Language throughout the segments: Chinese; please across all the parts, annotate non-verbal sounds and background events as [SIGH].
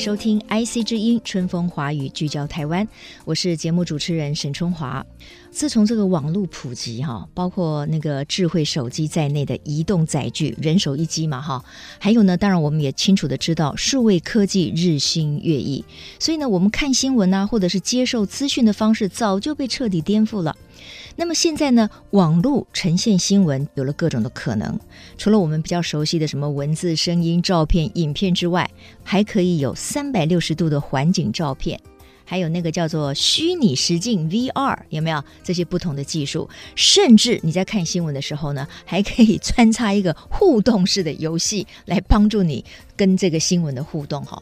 收听 IC 之音春风华语，聚焦台湾。我是节目主持人沈春华。自从这个网络普及，哈，包括那个智慧手机在内的移动载具，人手一机嘛，哈，还有呢，当然我们也清楚的知道，数位科技日新月异，所以呢，我们看新闻啊，或者是接受资讯的方式，早就被彻底颠覆了。那么现在呢，网络呈现新闻有了各种的可能，除了我们比较熟悉的什么文字、声音、照片、影片之外，还可以有三百六十度的环景照片，还有那个叫做虚拟实境 VR，有没有这些不同的技术？甚至你在看新闻的时候呢，还可以穿插一个互动式的游戏来帮助你跟这个新闻的互动。哈，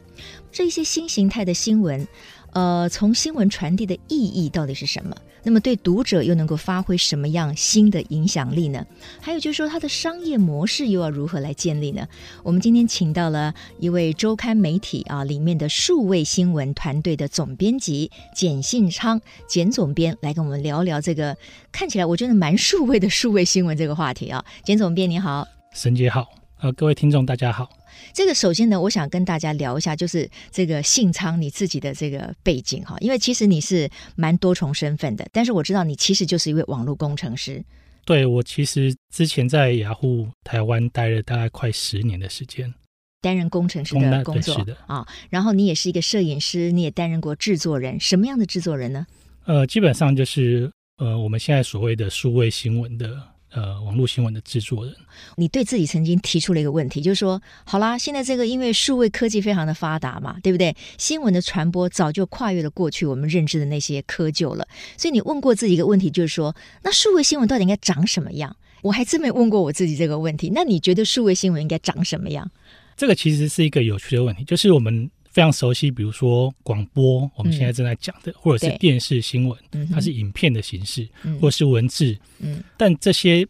这些新形态的新闻，呃，从新闻传递的意义到底是什么？那么对读者又能够发挥什么样新的影响力呢？还有就是说，它的商业模式又要如何来建立呢？我们今天请到了一位周刊媒体啊里面的数位新闻团队的总编辑简信昌简总编来跟我们聊聊这个看起来我觉得蛮数位的数位新闻这个话题啊。简总编你好，沈姐好，呃，各位听众大家好。这个首先呢，我想跟大家聊一下，就是这个信昌你自己的这个背景哈，因为其实你是蛮多重身份的，但是我知道你其实就是一位网络工程师。对，我其实之前在雅虎台湾待了大概快十年的时间，担任工程师的工作是的啊。然后你也是一个摄影师，你也担任过制作人，什么样的制作人呢？呃，基本上就是呃我们现在所谓的数位新闻的。呃，网络新闻的制作人，你对自己曾经提出了一个问题，就是说，好啦，现在这个因为数位科技非常的发达嘛，对不对？新闻的传播早就跨越了过去我们认知的那些窠臼了。所以你问过自己一个问题，就是说，那数位新闻到底应该长什么样？我还真没问过我自己这个问题。那你觉得数位新闻应该长什么样？这个其实是一个有趣的问题，就是我们。非常熟悉，比如说广播，我们现在正在讲的，嗯、或者是电视新闻，它是影片的形式，嗯、或者是文字，嗯，但这些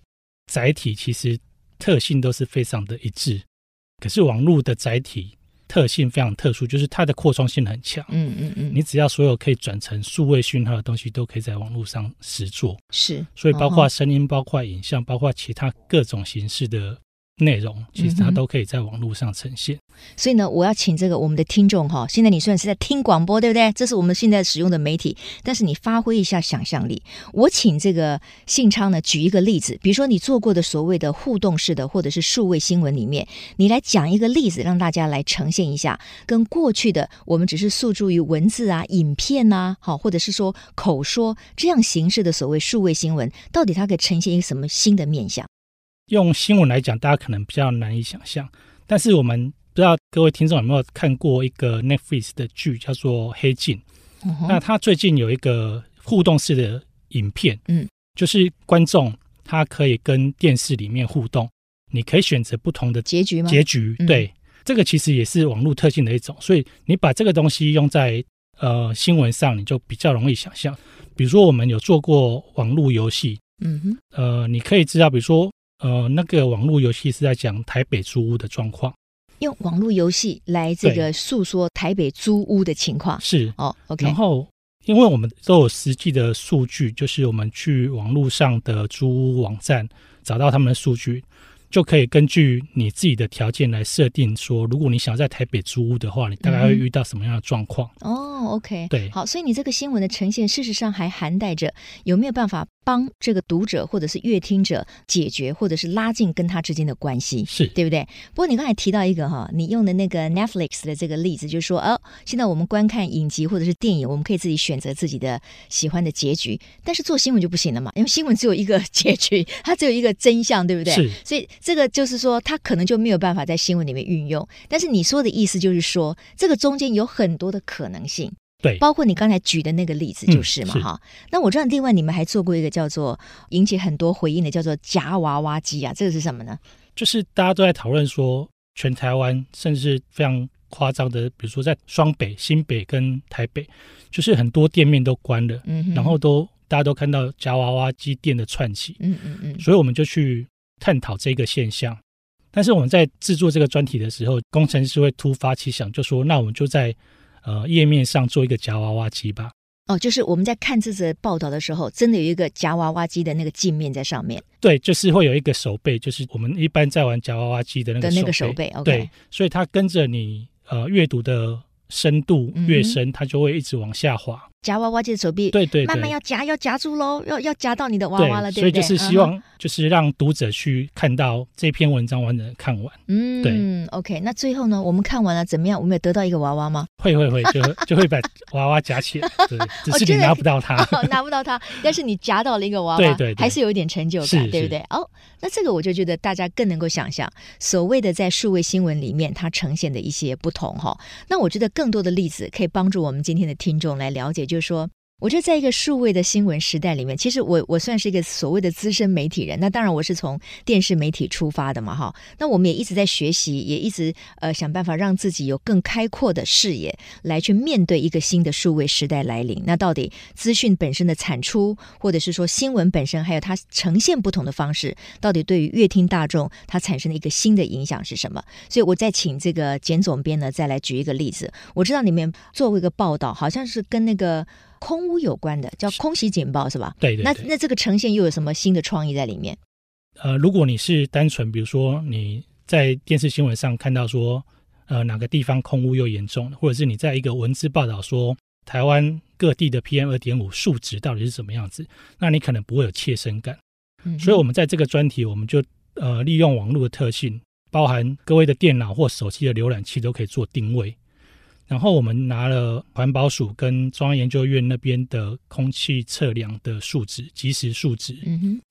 载体其实特性都是非常的一致。可是网络的载体特性非常特殊，就是它的扩充性很强，嗯嗯嗯，你只要所有可以转成数位讯号的东西，都可以在网络上实做，是，所以包括声音、包括影像、包括其他各种形式的。内容其实它都可以在网络上呈现，嗯，所以呢，我要请这个我们的听众哈，现在你虽然是在听广播，对不对？这是我们现在使用的媒体，但是你发挥一下想象力。我请这个信昌呢举一个例子，比如说你做过的所谓的互动式的或者是数位新闻里面，你来讲一个例子，让大家来呈现一下，跟过去的我们只是诉诸于文字啊、影片呐、啊，好，或者是说口说这样形式的所谓数位新闻，到底它可以呈现一个什么新的面向？用新闻来讲，大家可能比较难以想象。但是我们不知道各位听众有没有看过一个 Netflix 的剧，叫做《黑镜》。嗯、那他最近有一个互动式的影片，嗯，就是观众他可以跟电视里面互动，你可以选择不同的结局吗？结局，对，嗯、这个其实也是网络特性的一种。所以你把这个东西用在呃新闻上，你就比较容易想象。比如说，我们有做过网络游戏，嗯哼，呃，你可以知道，比如说。呃，那个网络游戏是在讲台北租屋的状况，用网络游戏来这个诉说台北租屋的情况是哦。OK，然后因为我们都有实际的数据，就是我们去网络上的租屋网站找到他们的数据。就可以根据你自己的条件来设定，说如果你想在台北租屋的话，你大概会遇到什么样的状况？嗯、哦，OK，对，好，所以你这个新闻的呈现，事实上还含带着有没有办法帮这个读者或者是阅听者解决，或者是拉近跟他之间的关系，是对不对？不过你刚才提到一个哈，你用的那个 Netflix 的这个例子，就是说哦，现在我们观看影集或者是电影，我们可以自己选择自己的喜欢的结局，但是做新闻就不行了嘛，因为新闻只有一个结局，它只有一个真相，对不对？是，所以。这个就是说，他可能就没有办法在新闻里面运用。但是你说的意思就是说，这个中间有很多的可能性，对，包括你刚才举的那个例子就是嘛，哈、嗯。那我知道，另外你们还做过一个叫做引起很多回应的，叫做夹娃娃机啊，这个是什么呢？就是大家都在讨论说，全台湾甚至非常夸张的，比如说在双北、新北跟台北，就是很多店面都关了，嗯，然后都大家都看到夹娃娃机店的串起，嗯嗯嗯，所以我们就去探讨这个现象。但是我们在制作这个专题的时候，工程师会突发奇想，就说：“那我们就在呃页面上做一个夹娃娃机吧。”哦，就是我们在看这则报道的时候，真的有一个夹娃娃机的那个镜面在上面。对，就是会有一个手背，就是我们一般在玩夹娃娃机的那个手背。那个手背，okay。对，所以它跟着你呃阅读的深度越深，它就会一直往下滑。夹娃娃机的手臂，对对，慢慢要夹，要夹住喽，要要夹到你的娃娃了，对，对不对？所以就是希望，就是让读者去看到这篇文章完整的看完。嗯，对，OK。那最后呢，我们看完了怎么样？我们有得到一个娃娃吗？会会会，就 [LAUGHS] 就会把娃娃夹起来，对，[LAUGHS] 只是你拿不到它，[LAUGHS] 哦、拿不到它，但是你夹到了一个娃娃，对对，对，还是有一点成就感，对不对？哦，那这个我就觉得大家更能够想象，所谓的在数位新闻里面它呈现的一些不同哈。那我觉得更多的例子可以帮助我们今天的听众来了解，就说。我觉得在一个数位的新闻时代里面，其实我我算是一个所谓的资深媒体人。那当然我是从电视媒体出发的嘛，哈。那我们也一直在学习，也一直呃想办法让自己有更开阔的视野，来去面对一个新的数位时代来临。那到底资讯本身的产出，或者是说新闻本身，还有它呈现不同的方式，到底对于阅听大众它产生的一个新的影响是什么？所以我再请这个简总编呢，再来举一个例子。我知道你们做过一个报道，好像是跟那个。空屋有关的叫空袭警报是吧？对对，对。那那这个呈现又有什么新的创意在里面？呃，如果你是单纯比如说你在电视新闻上看到说，呃，哪个地方空污又严重，或者是你在一个文字报道说台湾各地的 PM 二点五数值到底是什么样子，那你可能不会有切身感。嗯。所以我们在这个专题，我们就呃利用网络的特性，包含各位的电脑或手机的浏览器都可以做定位。然后我们拿了环保署跟中央研究院那边的空气测量的数值，即时数值。嗯哼。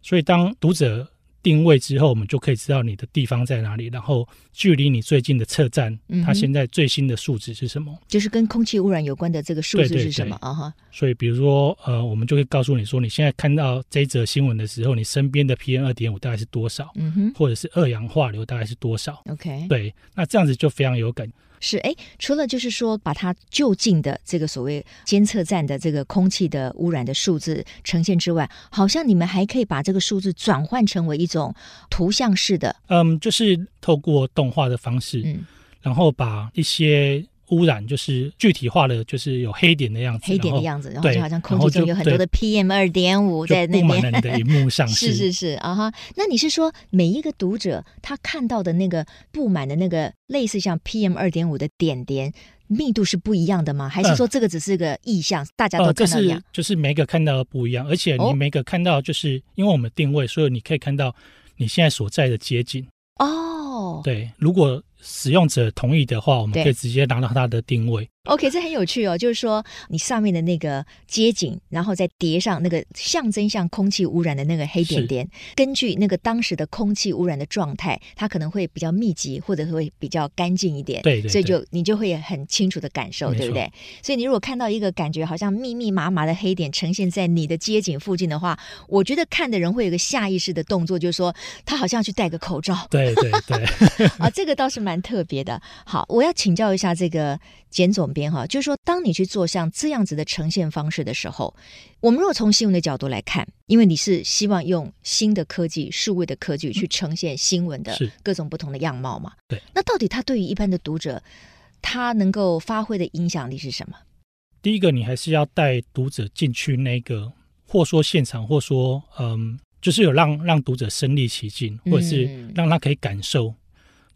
所以当读者定位之后，我们就可以知道你的地方在哪里，然后距离你最近的测站，它现在最新的数值是什么？就是跟空气污染有关的这个数字是什么？啊哈。所以比如说，呃，我们就会告诉你说，你现在看到这一则新闻的时候，你身边的 PM 二点五大概是多少？嗯哼。或者是二氧化硫大概是多少？OK。对，那这样子就非常有感。是哎，除了就是说把它就近的这个所谓监测站的这个空气的污染的数字呈现之外，好像你们还可以把这个数字转换成为一种图像式的，嗯，就是透过动画的方式，嗯，然后把一些。污染就是具体化的，就是有黑点的样子，黑点的样子，然后就好像空气中有很多的 PM 二点五在那边，的荧幕上 [LAUGHS] 是是是啊哈。那你是说每一个读者他看到的那个布满的那个类似像 PM 二点五的点点密度是不一样的吗？还是说这个只是个意象，呃、大家都看到一样？呃、就是每个看到的不一样，而且你每个看到就是因为我们定位，所以你可以看到你现在所在的街景哦。对，如果。使用者同意的话，我们可以直接拿到它的定位。OK，这很有趣哦，就是说你上面的那个街景，然后再叠上那个象征像空气污染的那个黑点点，根据那个当时的空气污染的状态，它可能会比较密集，或者会比较干净一点。对，对，对，所以就你就会很清楚的感受，对不对？所以你如果看到一个感觉好像密密麻麻的黑点呈现在你的街景附近的话，我觉得看的人会有个下意识的动作，就是说他好像要去戴个口罩。对对对，[LAUGHS] 啊，这个倒是蛮特别的。好，我要请教一下这个简总。编哈，就是说，当你去做像这样子的呈现方式的时候，我们如果从新闻的角度来看，因为你是希望用新的科技、数位的科技去呈现新闻的各种不同的样貌嘛？对。那到底它对于一般的读者，它能够发挥的影响力是什么？第一个，你还是要带读者进去那个，或说现场，或说嗯，就是有让让读者身临其境，或者是让他可以感受，嗯、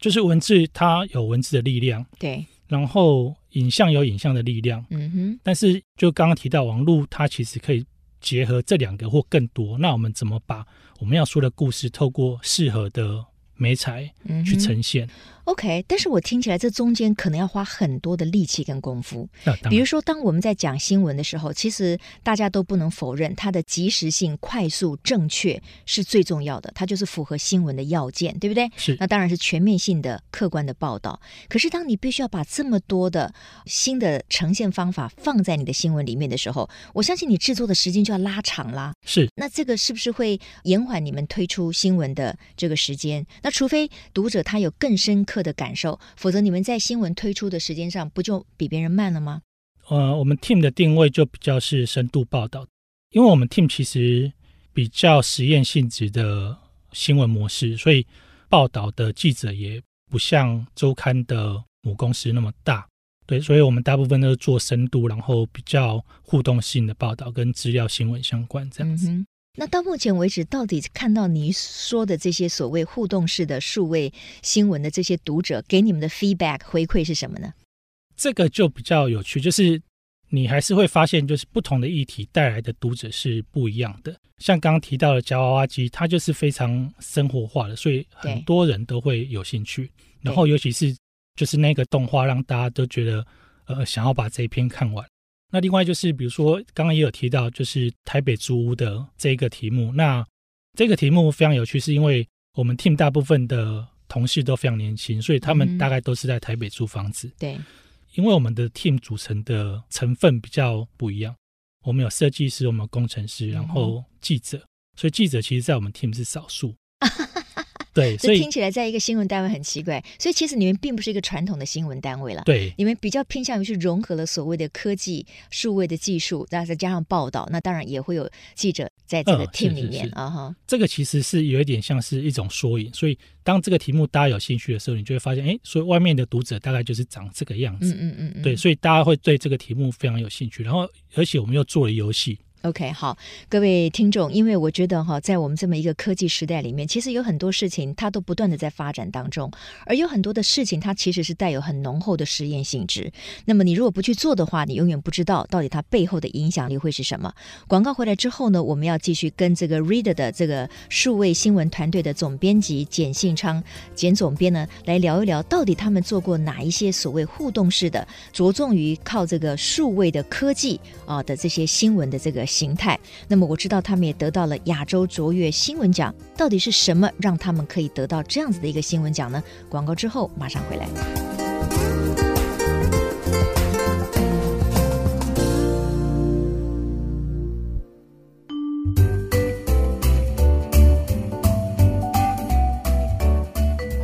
就是文字它有文字的力量，对。然后影像有影像的力量，嗯哼。但是就刚刚提到网络，它其实可以结合这两个或更多。那我们怎么把我们要说的故事，透过适合的媒材去呈现？嗯 OK，但是我听起来这中间可能要花很多的力气跟功夫。比如说，当我们在讲新闻的时候，其实大家都不能否认它的及时性、快速、正确是最重要的，它就是符合新闻的要件，对不对？是。那当然是全面性的、客观的报道。可是，当你必须要把这么多的新的呈现方法放在你的新闻里面的时候，我相信你制作的时间就要拉长啦。是。那这个是不是会延缓你们推出新闻的这个时间？那除非读者他有更深刻刻的感受，否则你们在新闻推出的时间上不就比别人慢了吗？呃，我们 team 的定位就比较是深度报道，因为我们 team 其实比较实验性质的新闻模式，所以报道的记者也不像周刊的母公司那么大。对，所以我们大部分都是做深度，然后比较互动性的报道，跟资料新闻相关这样子。嗯。那到目前为止，到底看到你说的这些所谓互动式的数位新闻的这些读者给你们的 feedback 回馈是什么呢？这个就比较有趣，就是你还是会发现，就是不同的议题带来的读者是不一样的。像刚刚提到的夹娃娃机，它就是非常生活化的，所以很多人都会有兴趣。然后尤其是就是那个动画让大家都觉得，呃，想要把这一篇看完。那另外就是，比如说刚刚也有提到，就是台北租屋的这个题目。那这个题目非常有趣，是因为我们 team 大部分的同事都非常年轻，所以他们大概都是在台北租房子。对，因为我们的 team 组成的成分比较不一样，我们有设计师，我们有工程师，然后记者，所以记者其实在我们 team 是少数。[LAUGHS] 对，所以听起来在一个新闻单位很奇怪，所以其实你们并不是一个传统的新闻单位了。对，你们比较偏向于是融合了所谓的科技、数位的技术，那再加上报道，那当然也会有记者在这个 team 里面啊哈。这个其实是有一点像是一种缩影，所以当这个题目大家有兴趣的时候，你就会发现，哎，所以外面的读者大概就是长这个样子。嗯嗯嗯，嗯。对，所以大家会对这个题目非常有兴趣，然后而且我们又做了游戏。OK，好，各位听众，因为我觉得哈，在我们这么一个科技时代里面，其实有很多事情它都不断的在发展当中，而有很多的事情它其实是带有很浓厚的实验性质。那么你如果不去做的话，你永远不知道到底它背后的影响力会是什么。广告回来之后呢，我们要继续跟这个 Reader 的这个数位新闻团队的总编辑简信昌简总编呢来聊一聊，到底他们做过哪一些所谓互动式的，着重于靠这个数位的科技啊的这些新闻的这个。形态。那么我知道他们也得到了亚洲卓越新闻奖，到底是什么让他们可以得到这样子的一个新闻奖呢？广告之后马上回来。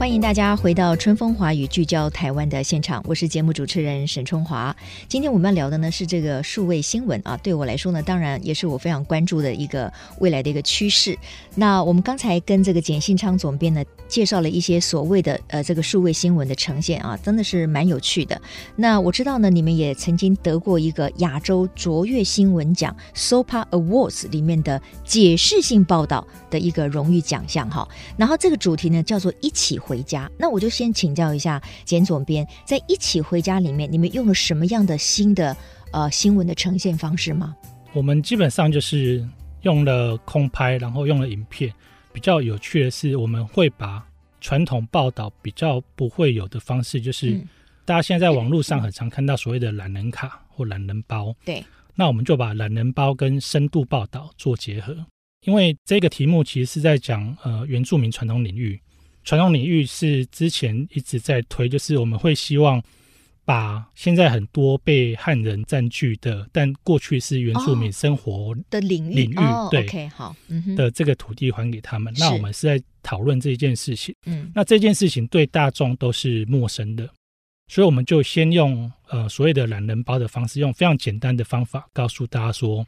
欢迎大家回到春风华语聚焦台湾的现场，我是节目主持人沈春华。今天我们要聊的呢是这个数位新闻啊，对我来说呢，当然也是我非常关注的一个未来的一个趋势。那我们刚才跟这个简信昌总编呢介绍了一些所谓的呃这个数位新闻的呈现啊，真的是蛮有趣的。那我知道呢，你们也曾经得过一个亚洲卓越新闻奖 SOPA Awards 里面的解释性报道的一个荣誉奖项哈。然后这个主题呢叫做一起回。回家，那我就先请教一下简总编，在一起回家里面，你们用了什么样的新的呃新闻的呈现方式吗？我们基本上就是用了空拍，然后用了影片。比较有趣的是，我们会把传统报道比较不会有的方式，就是、嗯、大家现在在网络上很常看到所谓的懒人卡或懒人包。对，那我们就把懒人包跟深度报道做结合，因为这个题目其实是在讲呃原住民传统领域。传统领域是之前一直在推，就是我们会希望把现在很多被汉人占据的，但过去是原住民生活的领域，领域对，OK 好，的这个土地还给他们。那我们是在讨论这件事情，嗯，那这件事情对大众都是陌生的，所以我们就先用呃所谓的懒人包的方式，用非常简单的方法告诉大家说。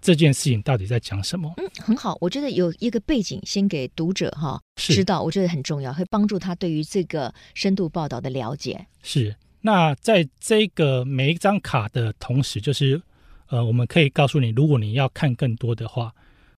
这件事情到底在讲什么？嗯，很好，我觉得有一个背景先给读者哈知道，我觉得很重要，会帮助他对于这个深度报道的了解。是，那在这个每一张卡的同时，就是呃，我们可以告诉你，如果你要看更多的话，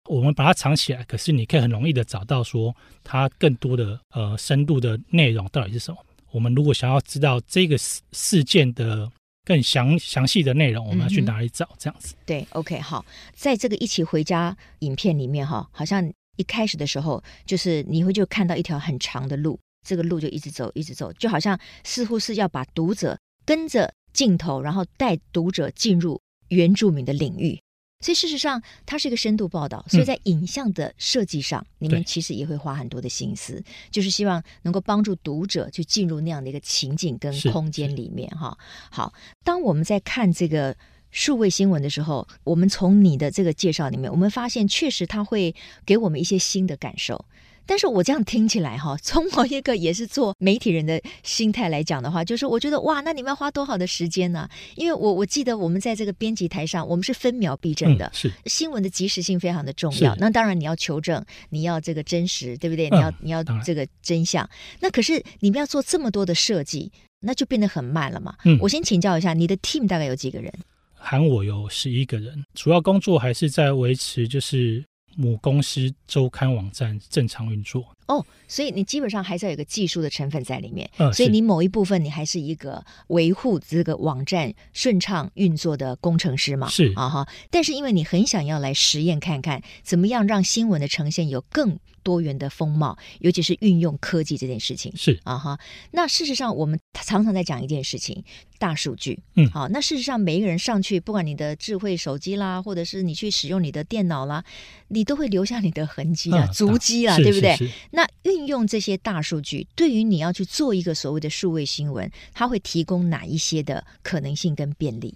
我们把它藏起来，可是你可以很容易的找到说它更多的呃深度的内容到底是什么。我们如果想要知道这个事事件的。更详详细的内容，我们要去哪里找？嗯、这样子。对，OK，好，在这个一起回家影片里面，哈，好像一开始的时候，就是你会就看到一条很长的路，这个路就一直走，一直走，就好像似乎是要把读者跟着镜头，然后带读者进入原住民的领域。所以事实上，它是一个深度报道，所以在影像的设计上，嗯、你们其实也会花很多的心思，就是希望能够帮助读者去进入那样的一个情景跟空间里面哈。好，当我们在看这个数位新闻的时候，我们从你的这个介绍里面，我们发现确实它会给我们一些新的感受。但是我这样听起来哈，[LAUGHS] 从我一个也是做媒体人的心态来讲的话，就是我觉得哇，那你们要花多好的时间呢？因为我我记得我们在这个编辑台上，我们是分秒必争的，嗯、是新闻的及时性非常的重要。那当然你要求证，你要这个真实，对不对？你要、嗯、你要这个真相。那可是你们要做这么多的设计，那就变得很慢了嘛。嗯，我先请教一下，你的 team 大概有几个人？喊我有十一个人，主要工作还是在维持就是母公司周刊网站正常运作。哦，所以你基本上还是要有个技术的成分在里面，嗯，所以你某一部分你还是一个维护这个网站顺畅运作的工程师嘛，是啊哈。但是因为你很想要来实验看看，怎么样让新闻的呈现有更多元的风貌，尤其是运用科技这件事情，是啊哈。那事实上我们常常在讲一件事情，大数据，嗯，好，那事实上每一个人上去，不管你的智慧手机啦，或者是你去使用你的电脑啦，你都会留下你的痕迹啊、嗯、足迹啊，对不对？那运用这些大数据，对于你要去做一个所谓的数位新闻，它会提供哪一些的可能性跟便利？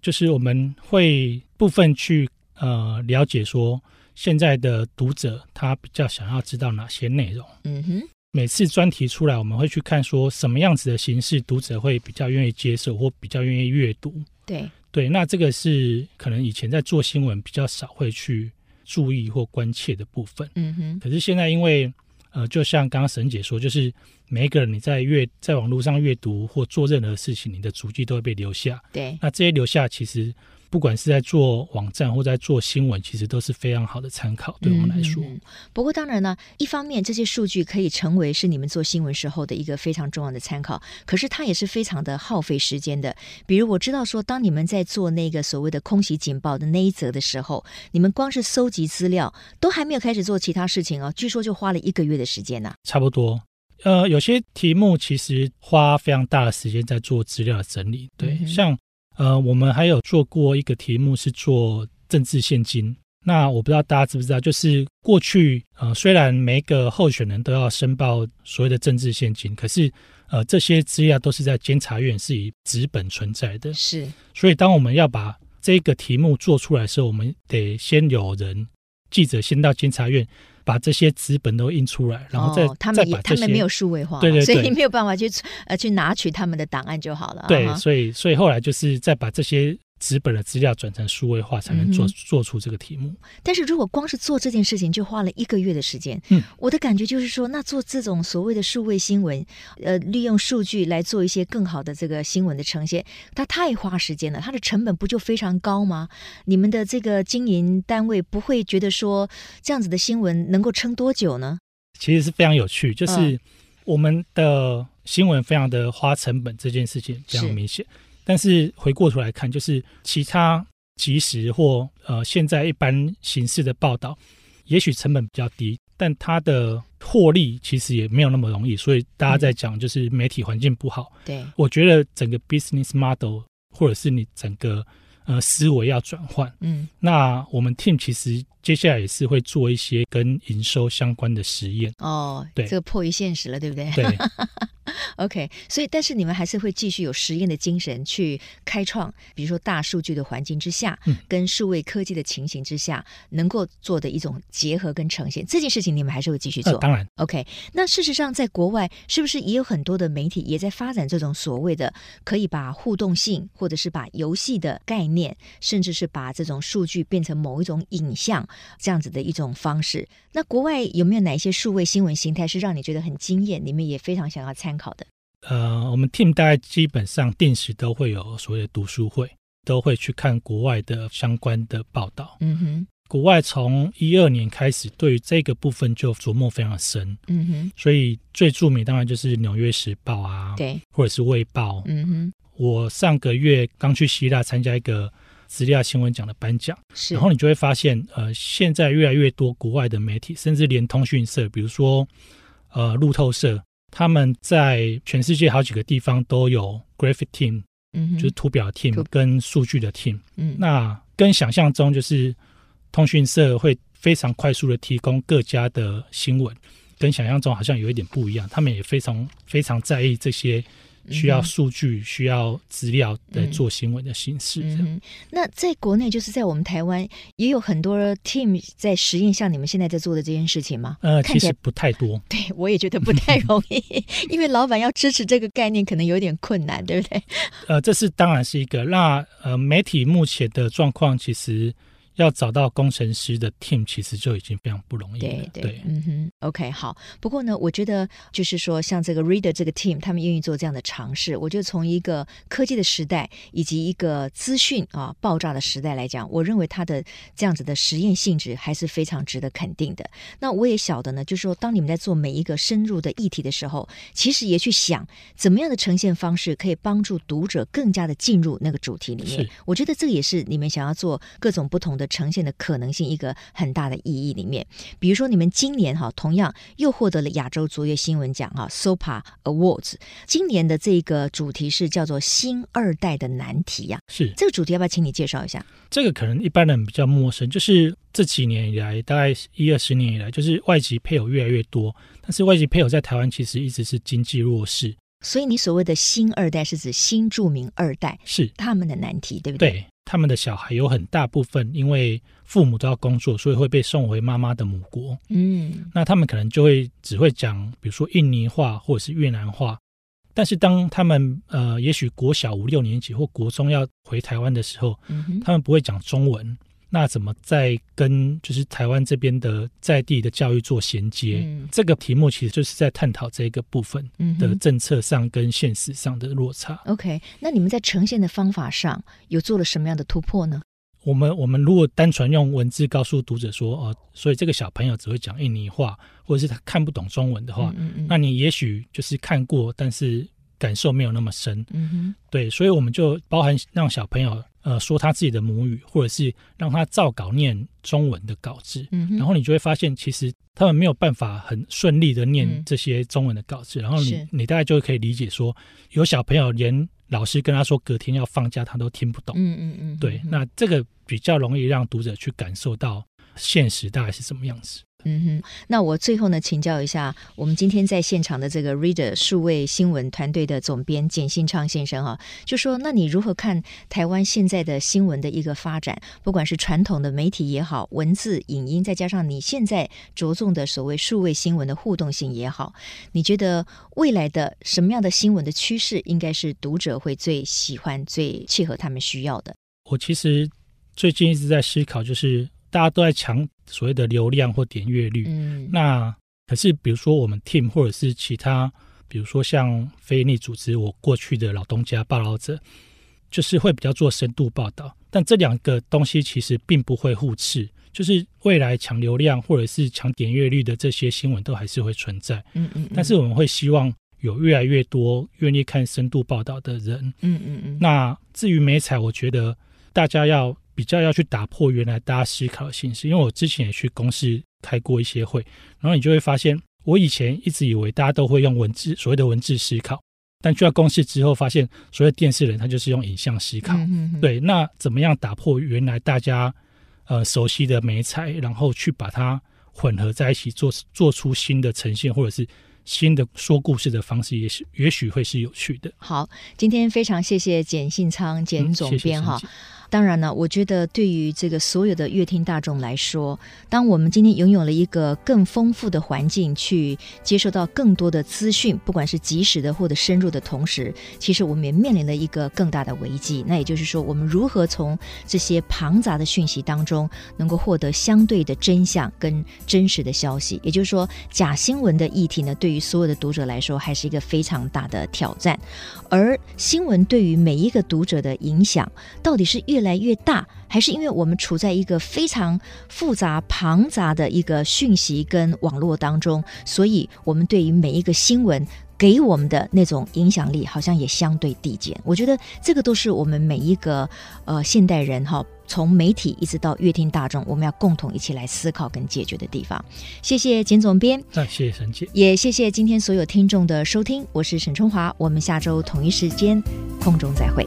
就是我们会部分去呃了解说，现在的读者他比较想要知道哪些内容。嗯哼，每次专题出来，我们会去看说什么样子的形式读者会比较愿意接受或比较愿意阅读。对对，那这个是可能以前在做新闻比较少会去注意或关切的部分。嗯哼，可是现在因为呃，就像刚刚沈姐说，就是每一个人你在阅在网络上阅读或做任何事情，你的足迹都会被留下。对，那这些留下其实。不管是在做网站或在做新闻，其实都是非常好的参考，对我们来说。嗯，不过当然呢，一方面这些数据可以成为是你们做新闻时候的一个非常重要的参考，可是它也是非常的耗费时间的。比如我知道说，当你们在做那个所谓的空袭警报的那一则的时候，你们光是搜集资料都还没有开始做其他事情哦，据说就花了一个月的时间呢。差不多，呃，有些题目其实花非常大的时间在做资料的整理，对，嗯、像。呃，我们还有做过一个题目是做政治献金。那我不知道大家知不知道，就是过去呃，虽然每一个候选人都要申报所谓的政治献金，可是呃，这些资料都是在监察院是以纸本存在的。是，所以当我们要把这个题目做出来的时候，我们得先有人记者先到监察院。把这些纸本都印出来，然后再、哦、他们也他们没有数位化，对对对，所以你没有办法去呃去拿取他们的档案就好了。对，所以所以后来就是再把这些。纸本的资料转成数位化，才能做、嗯、做出这个题目。但是如果光是做这件事情就花了一个月的时间，嗯，我的感觉就是说，那做这种所谓的数位新闻，呃，利用数据来做一些更好的这个新闻的呈现，它太花时间了，它的成本不就非常高吗？你们的这个经营单位不会觉得说这样子的新闻能够撑多久呢？其实是非常有趣，就是我们的新闻非常的花成本，这件事情非常明显。但是回过头来看，就是其他即时或呃现在一般形式的报道，也许成本比较低，但它的获利其实也没有那么容易。所以大家在讲就是媒体环境不好。对，我觉得整个 business model 或者是你整个呃思维要转换。嗯，那我们 team 其实接下来也是会做一些跟营收相关的实验。哦，对，这个迫于现实了，对不对？对。[LAUGHS] [LAUGHS] OK，所以但是你们还是会继续有实验的精神去开创，比如说大数据的环境之下，嗯，跟数位科技的情形之下，能够做的一种结合跟呈现，这件事情你们还是会继续做。呃、当然，OK。那事实上，在国外是不是也有很多的媒体也在发展这种所谓的可以把互动性，或者是把游戏的概念，甚至是把这种数据变成某一种影像这样子的一种方式？那国外有没有哪一些数位新闻形态是让你觉得很惊艳，你们也非常想要参考的？呃，我们 team 大概基本上定时都会有所谓的读书会，都会去看国外的相关的报道。嗯哼，国外从一二年开始，对于这个部分就琢磨非常深。嗯哼，所以最著名当然就是《纽约时报》啊，对，或者是《卫报》。嗯哼，我上个月刚去希腊参加一个资料新闻奖的颁奖，是，然后你就会发现，呃，现在越来越多国外的媒体，甚至连通讯社，比如说呃路透社。他们在全世界好几个地方都有 graphic team，嗯，就是图表 team 跟数据的 team，嗯，那跟想象中就是通讯社会非常快速的提供各家的新闻，跟想象中好像有一点不一样。他们也非常非常在意这些需要数据、需要资料来做新闻的形式。嗯嗯、那在国内，就是在我们台湾，也有很多 team 在实验像你们现在在做的这件事情吗？呃，其实不太多。对，我也觉得不太 [LAUGHS] 容易，因为老板要支持这个概念，可能有点困难，对不对？呃，这是当然是一个。那呃，媒体目前的状况其实。要找到工程师的 team，其实就已经非常不容易了。对对，对嗯哼，OK，好。不过呢，我觉得就是说，像这个 Reader 这个 team，他们愿意做这样的尝试，我觉得从一个科技的时代以及一个资讯啊爆炸的时代来讲，我认为它的这样子的实验性质还是非常值得肯定的。那我也晓得呢，就是说，当你们在做每一个深入的议题的时候，其实也去想怎么样的呈现方式可以帮助读者更加的进入那个主题里面。我觉得这个也是你们想要做各种不同的。呈现的可能性一个很大的意义里面，比如说你们今年哈同样又获得了亚洲卓越新闻奖哈 SOPA Awards，今年的这个主题是叫做新二代的难题呀，是这个主题要不要请你介绍一下？这个可能一般人比较陌生，就是这几年以来，大概一二十年以来，就是外籍配偶越来越多，但是外籍配偶在台湾其实一直是经济弱势，所以你所谓的新二代是指新著名二代是他们的难题，对不对？对。他们的小孩有很大部分因为父母都要工作，所以会被送回妈妈的母国。嗯，那他们可能就会只会讲，比如说印尼话或者是越南话。但是当他们呃，也许国小五六年级或国中要回台湾的时候，嗯，他们不会讲中文。那怎么在跟就是台湾这边的在地的教育做衔接？嗯、这个题目其实就是在探讨这个部分的政策上跟现实上的落差。嗯、OK，那你们在呈现的方法上有做了什么样的突破呢？我们我们如果单纯用文字告诉读者说哦，所以这个小朋友只会讲印尼话，或者是他看不懂中文的话，嗯嗯，那你也许就是看过，但是感受没有那么深。嗯哼，对，所以我们就包含让小朋友。呃，说他自己的母语，或者是让他照稿念中文的稿子，嗯、然后你就会发现，其实他们没有办法很顺利的念这些中文的稿子，嗯、然后你你大概就可以理解说，有小朋友连老师跟他说隔天要放假，他都听不懂。嗯嗯嗯，对，那这个比较容易让读者去感受到现实大概是什么样子。嗯哼，那我最后呢，请教一下我们今天在现场的这个 Reader 数位新闻团队的总编简信昌先生哈，就说，那你如何看台湾现在的新闻的一个发展？不管是传统的媒体也好，文字、影音，再加上你现在着重的所谓数位新闻的互动性也好，你觉得未来的什么样的新闻的趋势，应该是读者会最喜欢、最契合他们需要的？我其实最近一直在思考，就是。大家都在抢所谓的流量或点阅率，嗯，那可是比如说我们 team 或者是其他，比如说像非营利组织，我过去的老东家报道者，就是会比较做深度报道，但这两个东西其实并不会互斥，就是未来抢流量或者是抢点阅率的这些新闻都还是会存在，嗯嗯，嗯，但是我们会希望有越来越多愿意看深度报道的人，嗯嗯嗯，那至于美彩，我觉得大家要。比较要去打破原来大家思考的形式，因为我之前也去公司开过一些会，然后你就会发现，我以前一直以为大家都会用文字，所谓的文字思考，但去到公司之后发现，所谓电视人他就是用影像思考。嗯、哼对，那怎么样打破原来大家呃熟悉的媒材，然后去把它混合在一起做，做做出新的呈现，或者是新的说故事的方式，也许也许会是有趣的。好，今天非常谢谢简信昌简总编哈。嗯当然呢，我觉得对于这个所有的乐听大众来说，当我们今天拥有了一个更丰富的环境，去接受到更多的资讯，不管是及时的或者深入的同时，其实我们也面临了一个更大的危机。那也就是说，我们如何从这些庞杂的讯息当中，能够获得相对的真相跟真实的消息？也就是说，假新闻的议题呢，对于所有的读者来说，还是一个非常大的挑战。而新闻对于每一个读者的影响，到底是越越来越大，还是因为我们处在一个非常复杂庞杂的一个讯息跟网络当中，所以我们对于每一个新闻给我们的那种影响力，好像也相对递减。我觉得这个都是我们每一个呃现代人哈，从媒体一直到阅听大众，我们要共同一起来思考跟解决的地方。谢谢简总编，那谢谢沈姐，也谢谢今天所有听众的收听，我是沈春华，我们下周同一时间空中再会。